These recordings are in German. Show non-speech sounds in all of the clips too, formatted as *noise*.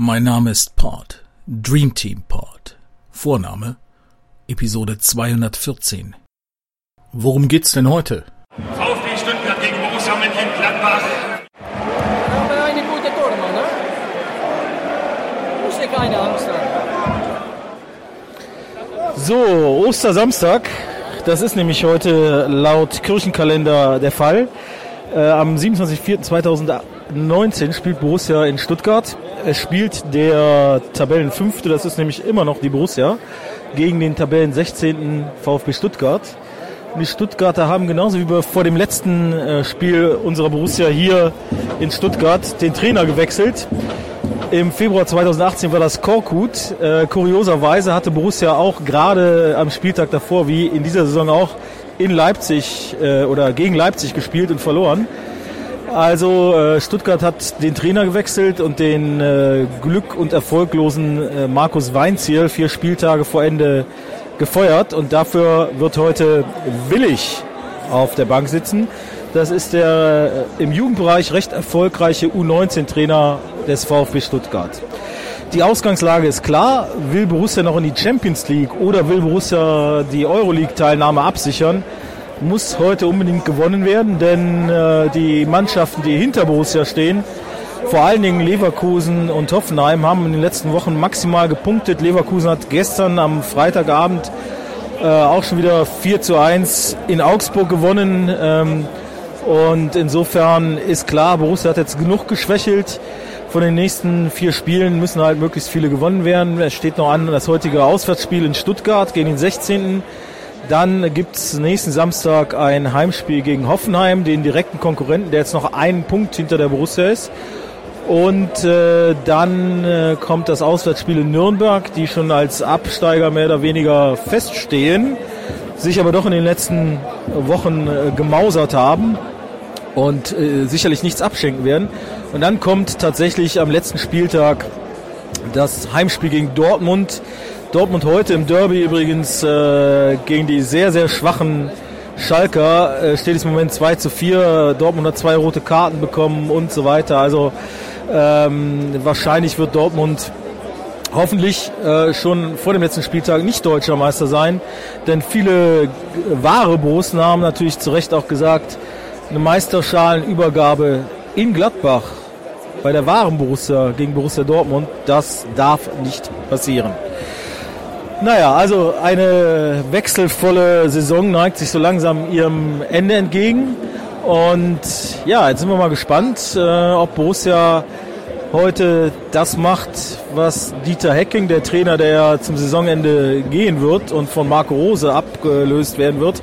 Mein Name ist Port, Dream Team Port. Vorname Episode 214. Worum geht's denn heute? VfB Stuttgart gegen Borussia Mönchengladbach. Aber eine gute Tormann, ne? Muss dir keine Angst haben. So, Ostersamstag. Das ist nämlich heute laut Kirchenkalender der Fall. Äh, am 27.04.2019 spielt Borussia in Stuttgart. Es spielt der Tabellenfünfte, das ist nämlich immer noch die Borussia, gegen den Tabellen 16. VfB Stuttgart. Die Stuttgarter haben genauso wie vor dem letzten äh, Spiel unserer Borussia hier in Stuttgart den Trainer gewechselt. Im Februar 2018 war das Korkut. Äh, kurioserweise hatte Borussia auch gerade am Spieltag davor, wie in dieser Saison auch, in Leipzig äh, oder gegen Leipzig gespielt und verloren. Also äh, Stuttgart hat den Trainer gewechselt und den äh, glück- und erfolglosen äh, Markus Weinziel vier Spieltage vor Ende gefeuert und dafür wird heute Willig auf der Bank sitzen. Das ist der äh, im Jugendbereich recht erfolgreiche U19-Trainer des VfB Stuttgart. Die Ausgangslage ist klar. Will Borussia noch in die Champions League oder will Borussia die Euroleague-Teilnahme absichern, muss heute unbedingt gewonnen werden, denn äh, die Mannschaften, die hinter Borussia stehen, vor allen Dingen Leverkusen und Hoffenheim, haben in den letzten Wochen maximal gepunktet. Leverkusen hat gestern am Freitagabend äh, auch schon wieder 4 zu 1 in Augsburg gewonnen. Ähm, und insofern ist klar, Borussia hat jetzt genug geschwächelt. Von den nächsten vier Spielen müssen halt möglichst viele gewonnen werden. Es steht noch an das heutige Auswärtsspiel in Stuttgart gegen den 16. Dann gibt es nächsten Samstag ein Heimspiel gegen Hoffenheim, den direkten Konkurrenten, der jetzt noch einen Punkt hinter der Borussia ist. Und äh, dann äh, kommt das Auswärtsspiel in Nürnberg, die schon als Absteiger mehr oder weniger feststehen, sich aber doch in den letzten Wochen äh, gemausert haben und äh, sicherlich nichts abschenken werden. Und dann kommt tatsächlich am letzten Spieltag das Heimspiel gegen Dortmund. Dortmund heute im Derby übrigens äh, gegen die sehr, sehr schwachen Schalker äh, steht es im Moment 2 zu 4. Dortmund hat zwei rote Karten bekommen und so weiter. Also ähm, wahrscheinlich wird Dortmund hoffentlich äh, schon vor dem letzten Spieltag nicht deutscher Meister sein. Denn viele wahre Borussen haben natürlich zu Recht auch gesagt, eine Meisterschalenübergabe in Gladbach bei der wahren Borussia gegen Borussia Dortmund, das darf nicht passieren. Naja, also eine wechselvolle Saison neigt sich so langsam ihrem Ende entgegen. Und ja, jetzt sind wir mal gespannt, äh, ob Borussia heute das macht, was Dieter Hecking, der Trainer, der zum Saisonende gehen wird und von Marco Rose abgelöst werden wird,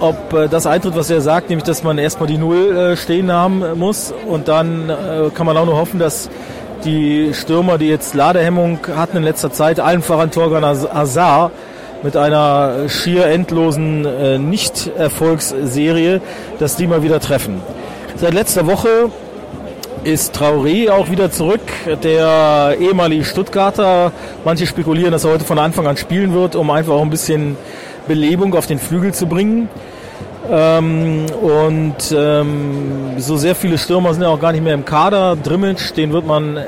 ob äh, das eintritt, was er sagt, nämlich dass man erstmal die Null äh, stehen haben muss und dann äh, kann man auch nur hoffen, dass die Stürmer, die jetzt Ladehemmung hatten in letzter Zeit, allen voran Torgan Azar mit einer schier endlosen äh, Nicht-Erfolgsserie, dass die mal wieder treffen. Seit letzter Woche ist Traoré auch wieder zurück, der ehemalige Stuttgarter. Manche spekulieren, dass er heute von Anfang an spielen wird, um einfach auch ein bisschen Belebung auf den Flügel zu bringen. Ähm, und ähm, so sehr viele Stürmer sind ja auch gar nicht mehr im Kader. Drimmitsch, den wird man,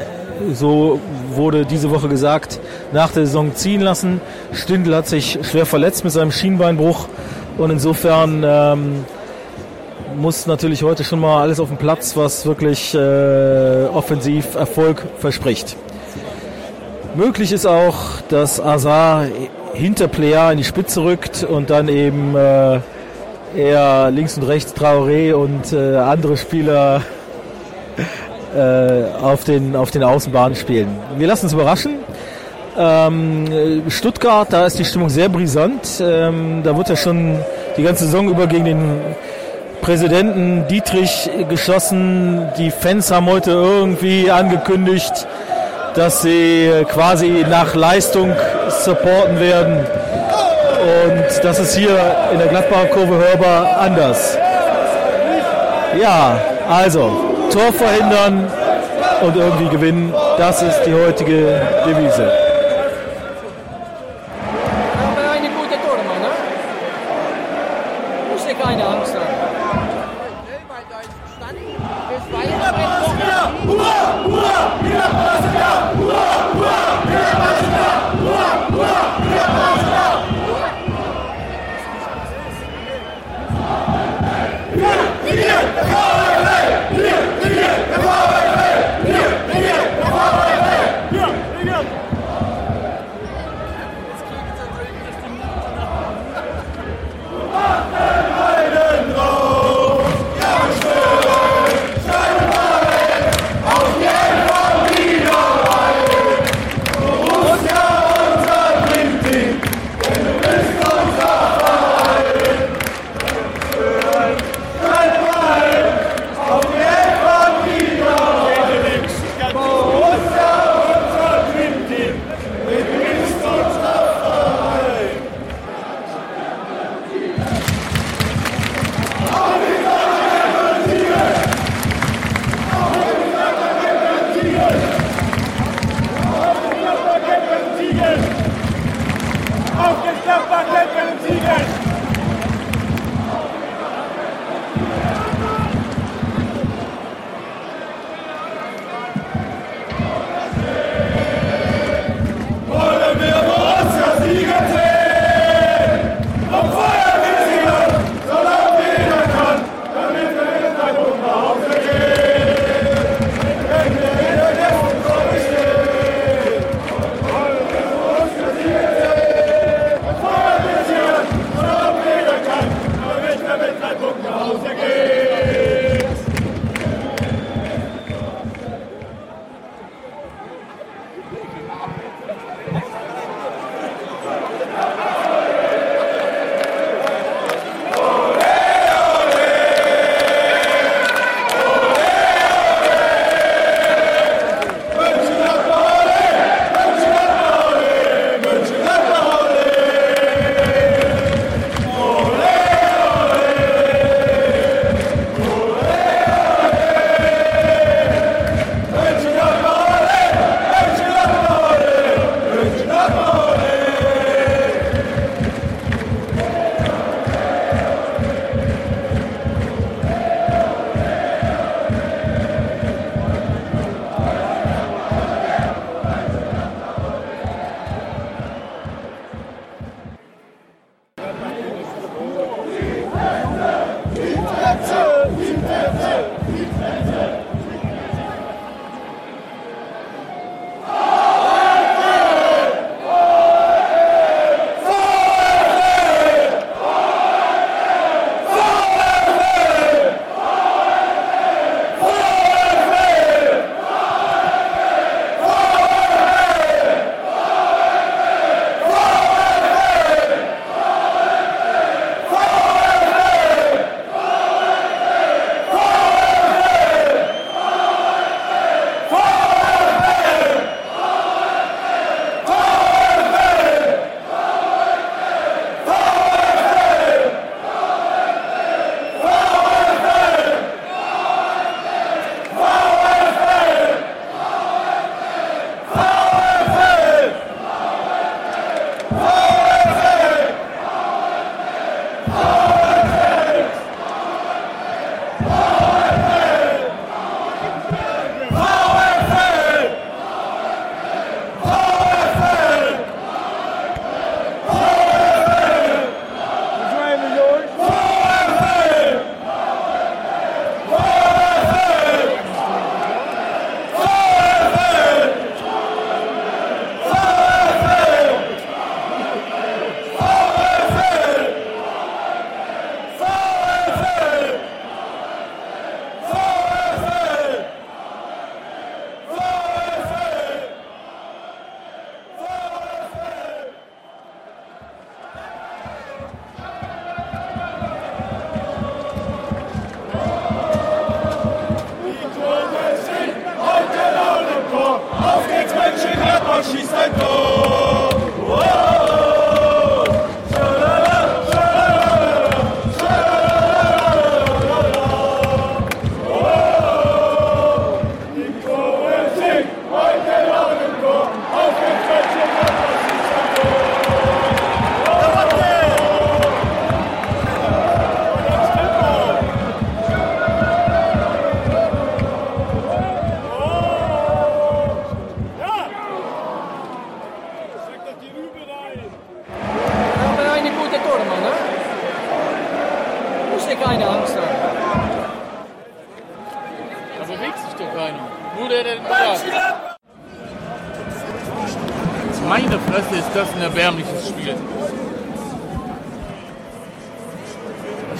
so wurde diese Woche gesagt, nach der Saison ziehen lassen. Stindl hat sich schwer verletzt mit seinem Schienbeinbruch und insofern ähm, muss natürlich heute schon mal alles auf dem Platz, was wirklich äh, offensiv Erfolg verspricht. Möglich ist auch, dass Azar hinter Plea in die Spitze rückt und dann eben äh, eher links und rechts Traoré und äh, andere Spieler *laughs* äh, auf, den, auf den Außenbahnen spielen. Wir lassen uns überraschen. Ähm, Stuttgart, da ist die Stimmung sehr brisant. Ähm, da wird ja schon die ganze Saison über gegen den Präsidenten Dietrich geschossen. Die Fans haben heute irgendwie angekündigt, dass sie quasi nach Leistung supporten werden. Und das ist hier in der Gladbacher Kurve hörbar anders. Ja, also Tor verhindern und irgendwie gewinnen, das ist die heutige Devise. Ne? Muss dir keine Angst haben.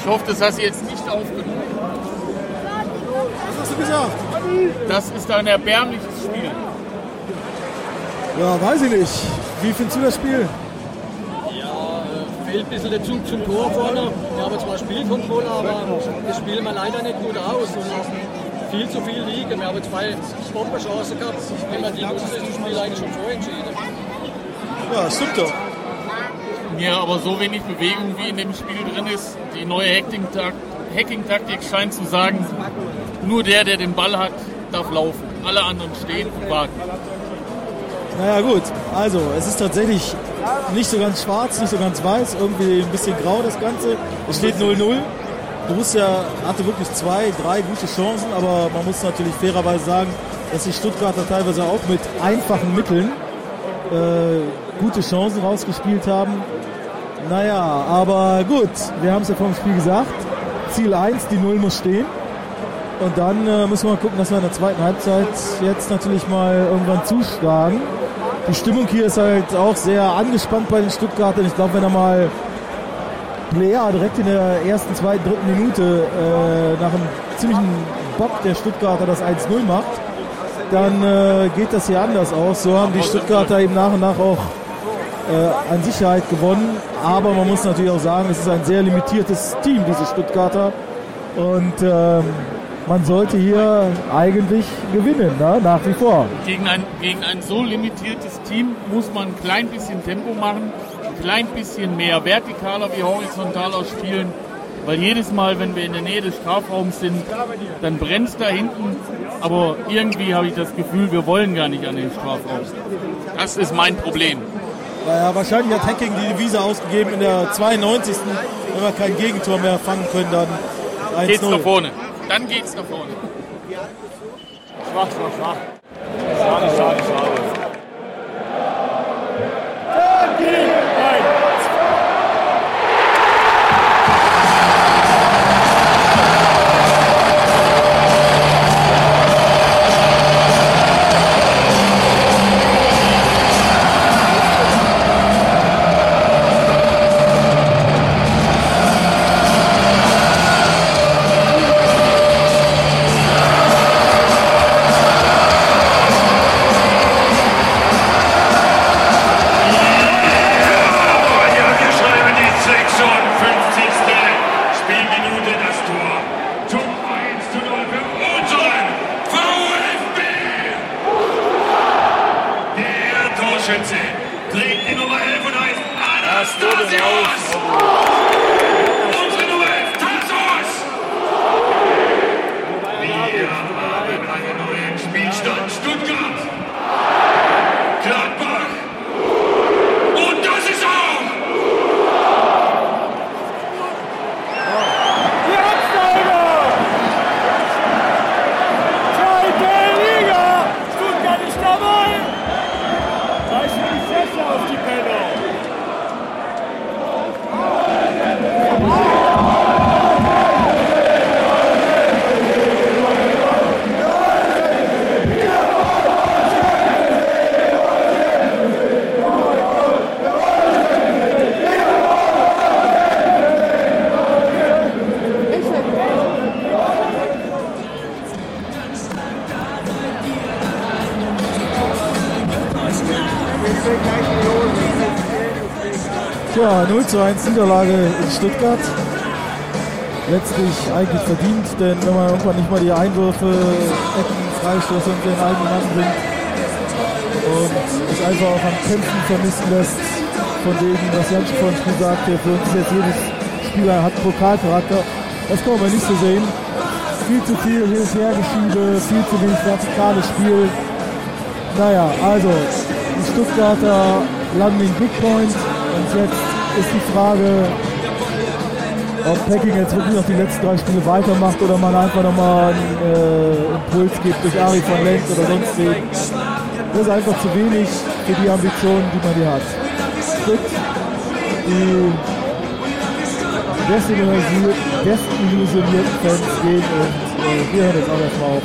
Ich hoffe, das hast du jetzt nicht aufgenommen. Was hast du gesagt? Das ist ein erbärmliches Spiel. Ja, weiß ich nicht. Wie findest du das Spiel? Fehlt ein bisschen der Zug zum Tor vorne. Wir haben zwar Spielkontrolle, aber das spielen wir leider nicht gut aus und lassen viel zu viel liegen. Wir haben zwei Bombenchancen gehabt. Wenn wir die nutzen, ist das Spiel eigentlich schon vorentschieden. Ja, stimmt doch. Ja, aber so wenig Bewegung wie in dem Spiel drin ist. Die neue Hacking-Tak- Hacking-Taktik scheint zu sagen, nur der, der den Ball hat, darf laufen. Alle anderen stehen und warten. Naja gut, also es ist tatsächlich nicht so ganz schwarz, nicht so ganz weiß, irgendwie ein bisschen grau das Ganze. Es steht 0-0. Borussia hatte wirklich zwei, drei gute Chancen, aber man muss natürlich fairerweise sagen, dass die Stuttgarter teilweise auch mit einfachen Mitteln äh, gute Chancen rausgespielt haben. Naja, aber gut, wir haben es ja vor dem Spiel gesagt. Ziel 1, die 0 muss stehen. Und dann äh, müssen wir mal gucken, dass wir in der zweiten Halbzeit jetzt natürlich mal irgendwann zuschlagen. Die Stimmung hier ist halt auch sehr angespannt bei den Stuttgartern. Ich glaube, wenn er mal Blair direkt in der ersten, zweiten, dritten Minute äh, nach einem ziemlichen Bock der Stuttgarter das 1-0 macht, dann äh, geht das hier anders aus. So haben die Stuttgarter eben nach und nach auch äh, an Sicherheit gewonnen. Aber man muss natürlich auch sagen, es ist ein sehr limitiertes Team, diese Stuttgarter. Und ähm, man sollte hier eigentlich gewinnen, ne? nach wie vor. Gegen ein, gegen ein so limitiertes Team muss man ein klein bisschen Tempo machen, ein klein bisschen mehr vertikaler wie horizontaler spielen. Weil jedes Mal, wenn wir in der Nähe des Strafraums sind, dann brennt da hinten. Aber irgendwie habe ich das Gefühl, wir wollen gar nicht an den Strafraum. Das ist mein Problem. Naja, wahrscheinlich hat Hacking die Devise ausgegeben in der 92. Wenn wir kein Gegentor mehr fangen können, dann 1-0. Geht's nach vorne. Dann geht's nach vorne. Schwach, schwach, schwach. Schade, schade, schade. Spielminute das Tor. Zum 1 zu 0 für unseren VfB. Der Torschütze trägt die Nummer 11 und heißt Anastasios. Zu 1 Niederlage in Stuttgart. Letztlich eigentlich verdient, denn wenn man irgendwann nicht mal die Einwürfe, Ecken, Freistoß und den eigenen Mann bringt und es einfach auch am Kämpfen vermissen lässt, von wegen, was Jan vorhin schon sagte, für uns ist jetzt jedes Spieler hat Pokalcharakter. Das kann man nicht so sehen. Viel zu viel Hin- und Hergeschiebe, viel zu wenig vertikales Spiel. Naja, also die Stuttgarter landen den Big Point und jetzt ist die Frage, ob Packing jetzt wirklich noch die letzten drei Spiele weitermacht oder man einfach nochmal einen äh, Impuls gibt durch Ari von Lenz oder sonst wen. Das ist einfach zu wenig für die Ambitionen, die man hier hat. Schritt, die desillusioniert- desillusionierten Fans gehen und äh, wir hören jetzt auch erstmal auf,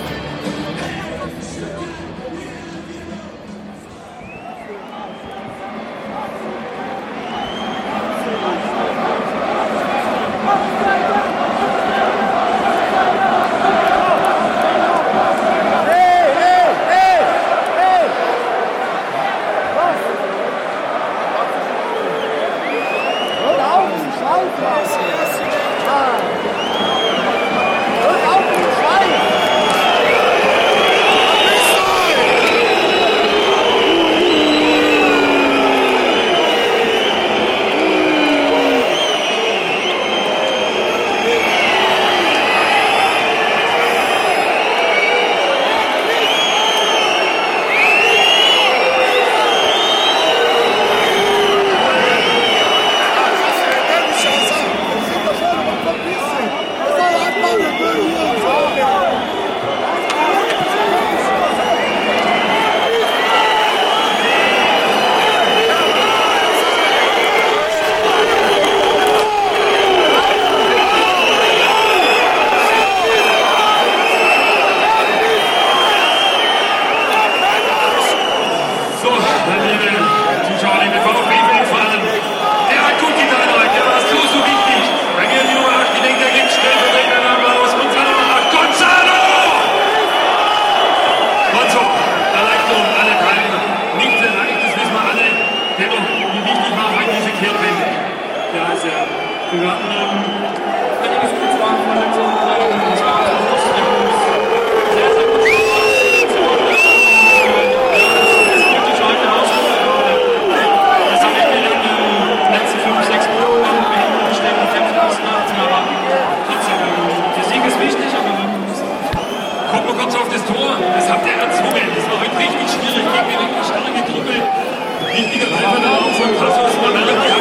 einfach nur auf, dass man alle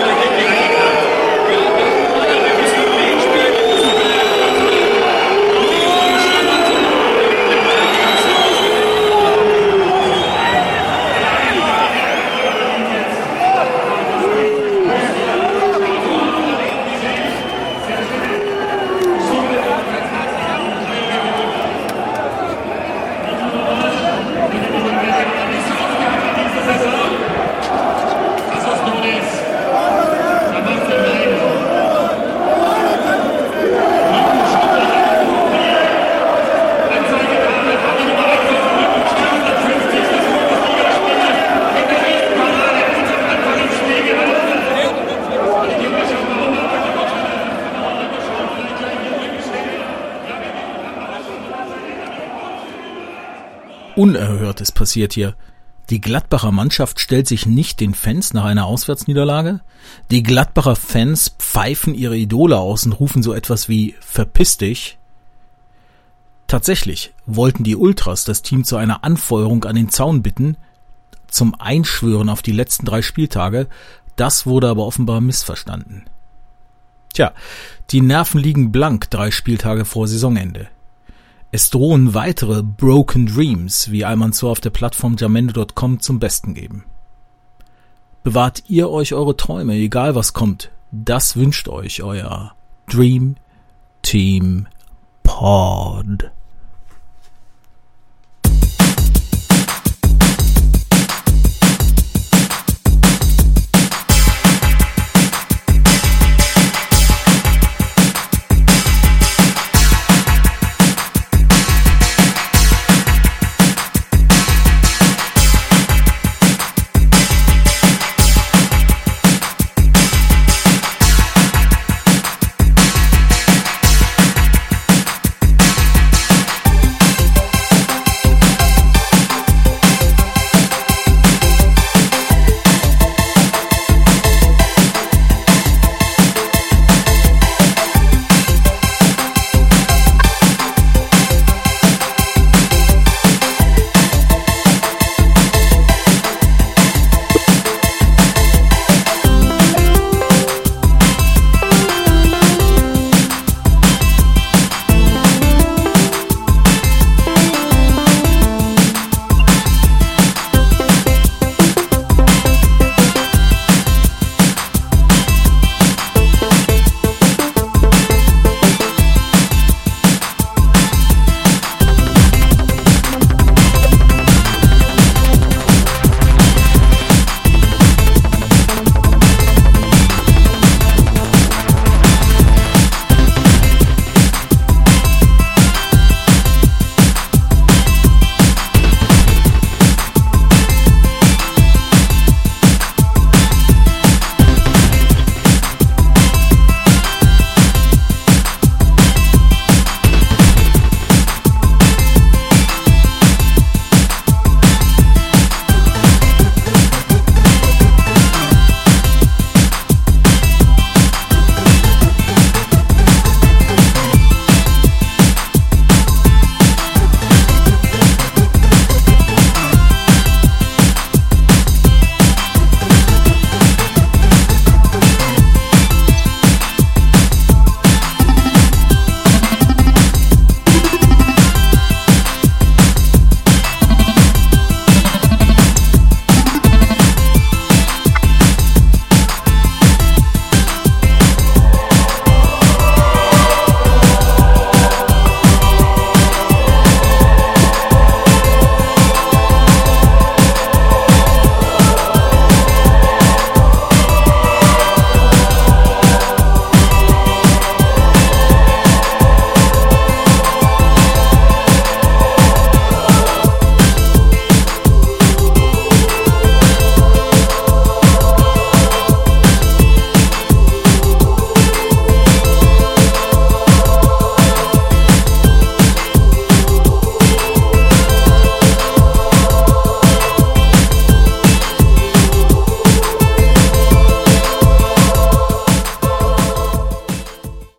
Unerhörtes passiert hier. Die Gladbacher Mannschaft stellt sich nicht den Fans nach einer Auswärtsniederlage. Die Gladbacher Fans pfeifen ihre Idole aus und rufen so etwas wie Verpiss dich. Tatsächlich wollten die Ultras das Team zu einer Anfeuerung an den Zaun bitten, zum Einschwören auf die letzten drei Spieltage, das wurde aber offenbar missverstanden. Tja, die Nerven liegen blank drei Spieltage vor Saisonende. Es drohen weitere Broken Dreams, wie Almansor auf der Plattform jamendo.com zum Besten geben. Bewahrt ihr euch eure Träume, egal was kommt. Das wünscht euch euer Dream Team Pod.